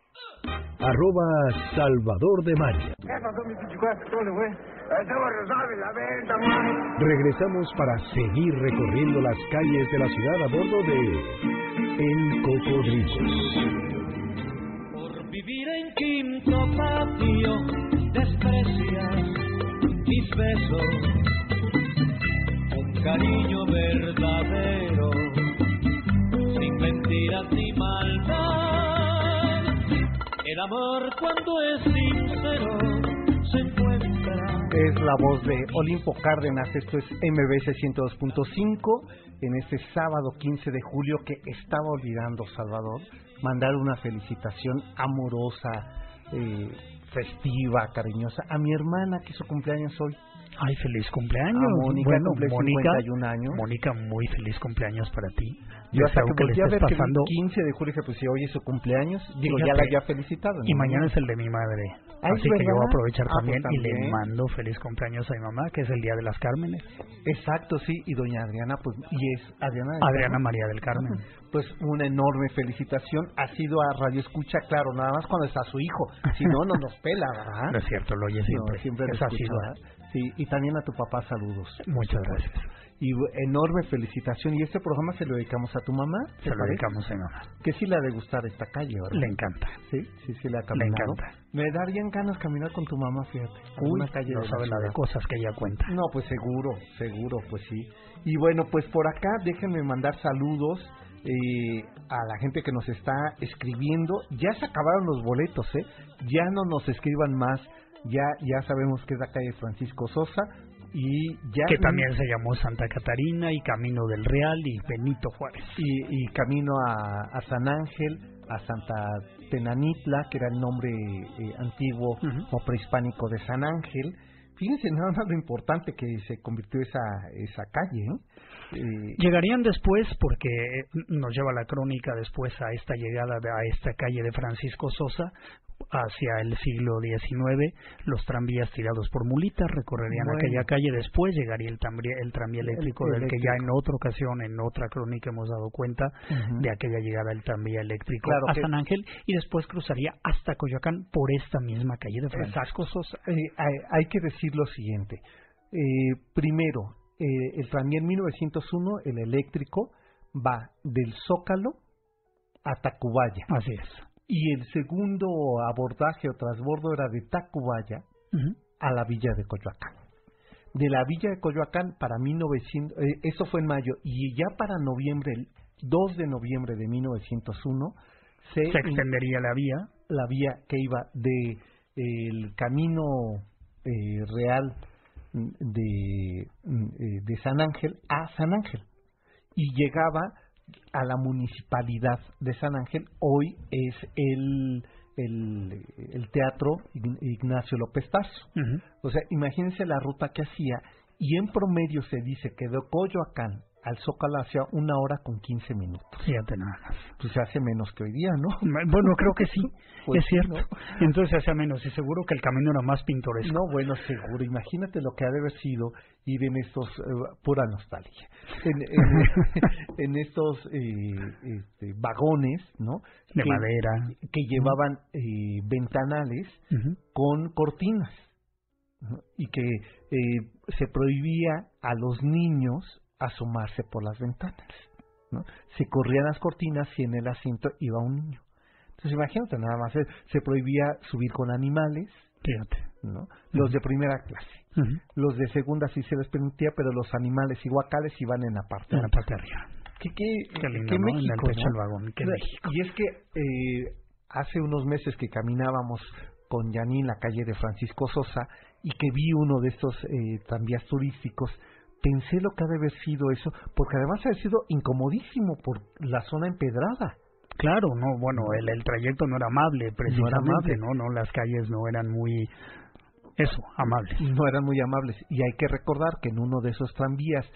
arroba Salvador de María. Regresamos para seguir recorriendo las calles de la ciudad a bordo de El Cocodrilo. Por vivir en quinto patio, desprecias mis besos. Un cariño verdadero, sin mentiras ni maldad. El amor cuando es sincero se encuentra. Es la voz de Olimpo Cárdenas, esto es MBC 102.5, en este sábado 15 de julio que estaba olvidando Salvador, mandar una felicitación amorosa, eh, festiva, cariñosa a mi hermana que su cumpleaños hoy. Ay, feliz cumpleaños. Mónica, bueno, Mónica, 51 años. Mónica, muy feliz cumpleaños para ti. Yo hasta que que le estés que pasando. el 15 de julio pues si hoy es su cumpleaños, digo, ya Fíjate. la había felicitado. Y ¿no? mañana es el de mi madre. Así que yo voy a aprovechar Ah, pues también, y le también. mando feliz cumpleaños a mi mamá, que es el Día de las Cármenes. Exacto, sí, y doña Adriana, pues, y es Adriana. Adriana Carmen. María del Carmen. Pues una enorme felicitación. Ha sido a Radio Escucha, claro, nada más cuando está su hijo. Si no, no nos pela, ¿verdad? No es cierto, lo oye siempre. No, siempre lo es. Sí, y también a tu papá saludos. Muchas gracias. Y enorme felicitación. Y este programa se lo dedicamos a tu mamá. ¿te Se lo dedicamos a mi mamá. Que sí le ha de gustar esta calle, ¿verdad? Le encanta. Sí, sí, sí le ha Le caminado. encanta. Me darían ganas caminar con tu mamá, fíjate. una calle no de sabe la de cosas que ella cuenta. No, pues seguro, seguro, pues sí. Y bueno, pues por acá déjenme mandar saludos eh, a la gente que nos está escribiendo. Ya se acabaron los boletos, ¿eh? Ya no nos escriban más. Ya, ya sabemos que es la calle Francisco Sosa y ya Que también se llamó Santa Catarina y Camino del Real y Benito Juárez. y, y camino a, a San Ángel, a Santa Tenanitla, que era el nombre eh, antiguo o prehispánico de San Ángel. Fíjense nada más lo importante que se convirtió esa, esa calle. ¿eh? Llegarían después, porque nos lleva la crónica después a esta llegada de- a esta calle de Francisco Sosa, hacia el siglo XIX, los tranvías tirados por mulitas recorrerían Bueno. aquella calle, después llegaría el tranvía, el tranvía El- eléctrico, del que ya en otra ocasión, en otra crónica hemos dado cuenta de aquella llegada del tranvía eléctrico Claro a San Ángel y después cruzaría hasta Coyoacán por esta misma calle de Francisco Sosa. Eh, hay, hay que decir lo siguiente. Eh, primero, eh, el tranvía en 1901, el eléctrico, va del Zócalo a Tacubaya. Así es. Y el segundo abordaje o transbordo era de Tacubaya a la villa de Coyoacán. De la villa de Coyoacán para 1900, eh, eso fue en mayo, y ya para noviembre, el 2 de noviembre de 1901, se, se extendería la vía. La vía que iba de eh, el camino eh, real de, eh, de San Ángel a San Ángel. Y llegaba a la municipalidad de San Ángel, hoy es el, el, el Teatro Ignacio López Tarso. O sea, imagínense la ruta que hacía y en promedio se dice que de Coyoacán al Zócalo hacía una hora con 15 minutos. Fíjate nada más. Pues se hace menos que hoy día, ¿no? Bueno, creo que sí, pues es cierto. Entonces se hace menos y seguro que el camino era más pintoresco. No, bueno, seguro. Imagínate lo que ha de haber sido ir en estos, eh, pura nostalgia, en, en, estos eh, este, vagones, ¿no? De madera. Que llevaban eh, ventanales con cortinas. Y que se prohibía a los niños asomarse por las ventanas. ¿no? Se corrían las cortinas y en el asiento iba un niño. Entonces imagínate, nada más eh, se prohibía subir con animales, Fíjate. ¿no? Los de primera clase. Los de segunda sí se les permitía, pero los animales y guacales iban en la parte, en la parte de arriba. ¿Qué, qué, lindo, ¿qué México, en el vagón, qué México. Y es que eh, hace unos meses que caminábamos con Yanin la calle de Francisco Sosa y que vi uno de estos eh, tranvías turísticos, pensé lo que ha de haber sido eso, porque además ha sido incomodísimo por la zona empedrada. Claro, no, bueno, el, el trayecto no era amable, precisamente, no, no, las calles no eran muy, eso, amables. No eran muy amables. Y hay que recordar que en uno de esos tranvías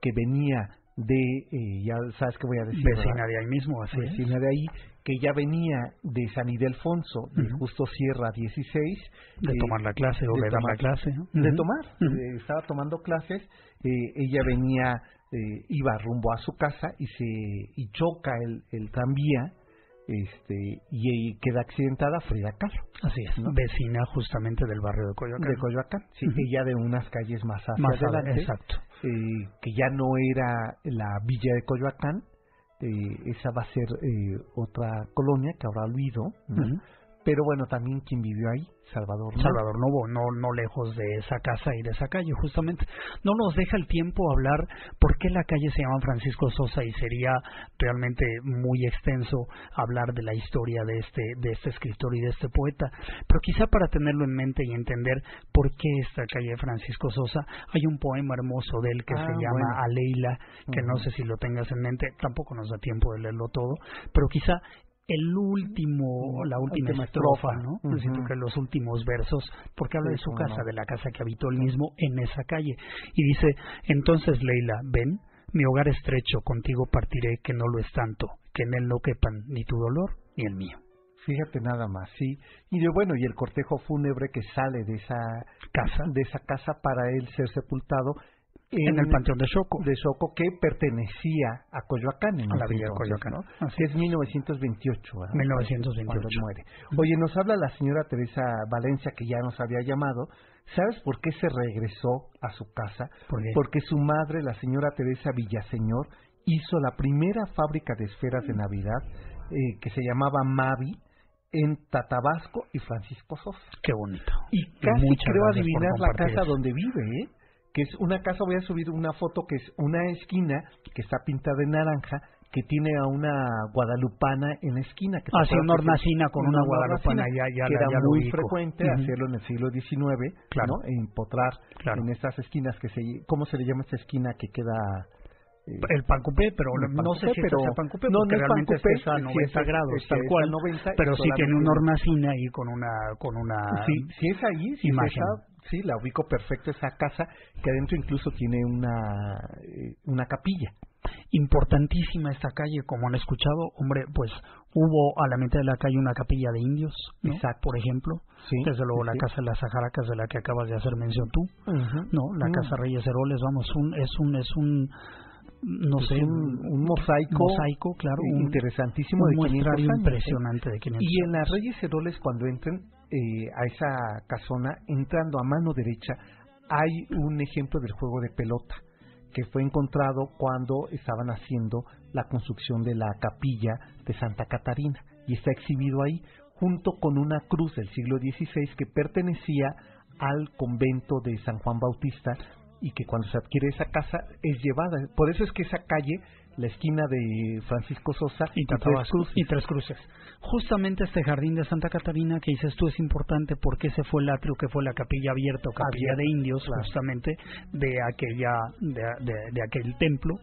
que venía de, eh, ya sabes que voy a decir. Vecina de ahí mismo, así Vecina de ahí, que ya venía de San Ildefonso, de Justo Sierra 16. De tomar la clase o de, dar la clase. De tomar, eh, estaba tomando clases, eh, ella venía, iba rumbo a su casa y se y choca el, el tranvía este y, queda accidentada Frida Kahlo. Así es, vecina justamente del barrio de Coyoacán. De Coyoacán, sí, ella de unas calles más hacia adelante. exacto. Eh, que ya no era la villa de Coyoacán, eh, esa va a ser eh, otra colonia que habrá olvido, pero bueno, también quien vivió ahí, Salvador Novo. Salvador Novo, no, no lejos de esa casa y de esa calle, justamente. No nos deja el tiempo hablar por qué la calle se llama Francisco Sosa y sería realmente muy extenso hablar de la historia de este, de este escritor y de este poeta. Pero quizá para tenerlo en mente y entender por qué esta calle Francisco Sosa, hay un poema hermoso de él que ah, se llama A Leila, que no sé si lo tengas en mente, tampoco nos da tiempo de leerlo todo, pero quizá el último, la última estrofa, ¿no? Necesito que los últimos versos, porque habla de su casa, de la casa que habitó él mismo en esa calle. Y dice, entonces Leila, ven, mi hogar estrecho, contigo partiré, que no lo es tanto, que en él no quepan ni tu dolor ni el mío. Fíjate nada más, sí. Y de, bueno, y el cortejo fúnebre que sale de esa casa, de esa casa para él ser sepultado en, el Panteón de Choco, que pertenecía a Coyoacán. En a la villa de Coyoacán. ¿no? Así es 1928. ¿verdad? 1928. muere. Oye, nos habla la señora Teresa Valencia, que ya nos había llamado. ¿Sabes por qué se regresó a su casa? Porque su madre, la señora Teresa Villaseñor, hizo la primera fábrica de esferas de Navidad eh, que se llamaba Mavi en Tatabasco y Francisco Sosa. Qué bonito. Y casi creo adivinar la casa donde vive, ¿eh? Que es una casa, voy a subir una foto que es una esquina que está pintada de naranja, que tiene a una guadalupana en la esquina. Que ah, una hornacina con una, guadalupana, ya, ya, que era muy frecuente hacerlo en el siglo XIX, claro. ¿no? E empotrar en estas esquinas que se, ¿cómo se le llama esta esquina que queda? Eh, el pancupé, pero no sé si pero, es pancupé, no, porque realmente es a 90 grados, tal cual, 90, pero sí tiene una hornacina ahí con una, con una sí, sí es ahí, sí imagen sí, la ubico perfecto esa casa que adentro incluso tiene una eh, una capilla. Importantísima esta calle, como han escuchado, hombre, pues hubo a la mitad de la calle una capilla de indios, por ejemplo, sí, desde luego la casa de las Sajaracas de la que acabas de hacer mención tú, no, la mm. casa Reyes Heroles, vamos, un, es un es un no sé, un, mosaico, mosaico, claro, interesantísimo un de 500 años, ¿eh? impresionante de 500 Y en las Reyes Heroles cuando entren eh, a esa casona, entrando a mano derecha, hay un ejemplo del juego de pelota que fue encontrado cuando estaban haciendo la construcción de la capilla de Santa Catarina y está exhibido ahí junto con una cruz del siglo XVI que pertenecía al convento de San Juan Bautista y que cuando se adquiere esa casa es llevada. Por eso es que esa calle la esquina de Francisco Sosa y, Tres Cruces. y Tres Cruces. Justamente este jardín de Santa Catarina que dices tú es importante porque ese fue el atrio que fue la capilla abierta o capilla de indios justamente de aquella de, aquel templo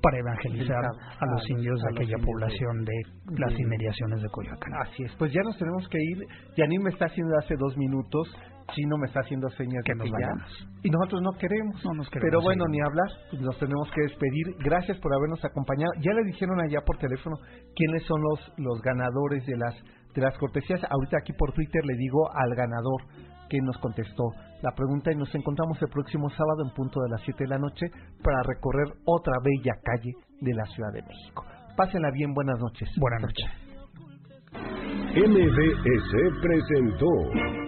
para evangelizar a los indios de aquella población de, las inmediaciones de Coyoacán. Así es, pues ya nos tenemos que ir. Yanin me está haciendo hace dos minutos Chino me está haciendo señas que de nos Y nosotros no queremos. Pero bueno, ni hablar, pues nos tenemos que despedir. Gracias por habernos acompañado. Ya le dijeron allá por teléfono quiénes son los, los ganadores de las, de las cortesías. Ahorita aquí por Twitter le digo al ganador que nos contestó la pregunta y nos encontramos el próximo sábado en punto de las 7 de la noche para recorrer otra bella calle de la Ciudad de México. Pásenla bien, buenas noches. Buenas noches. MBS presentó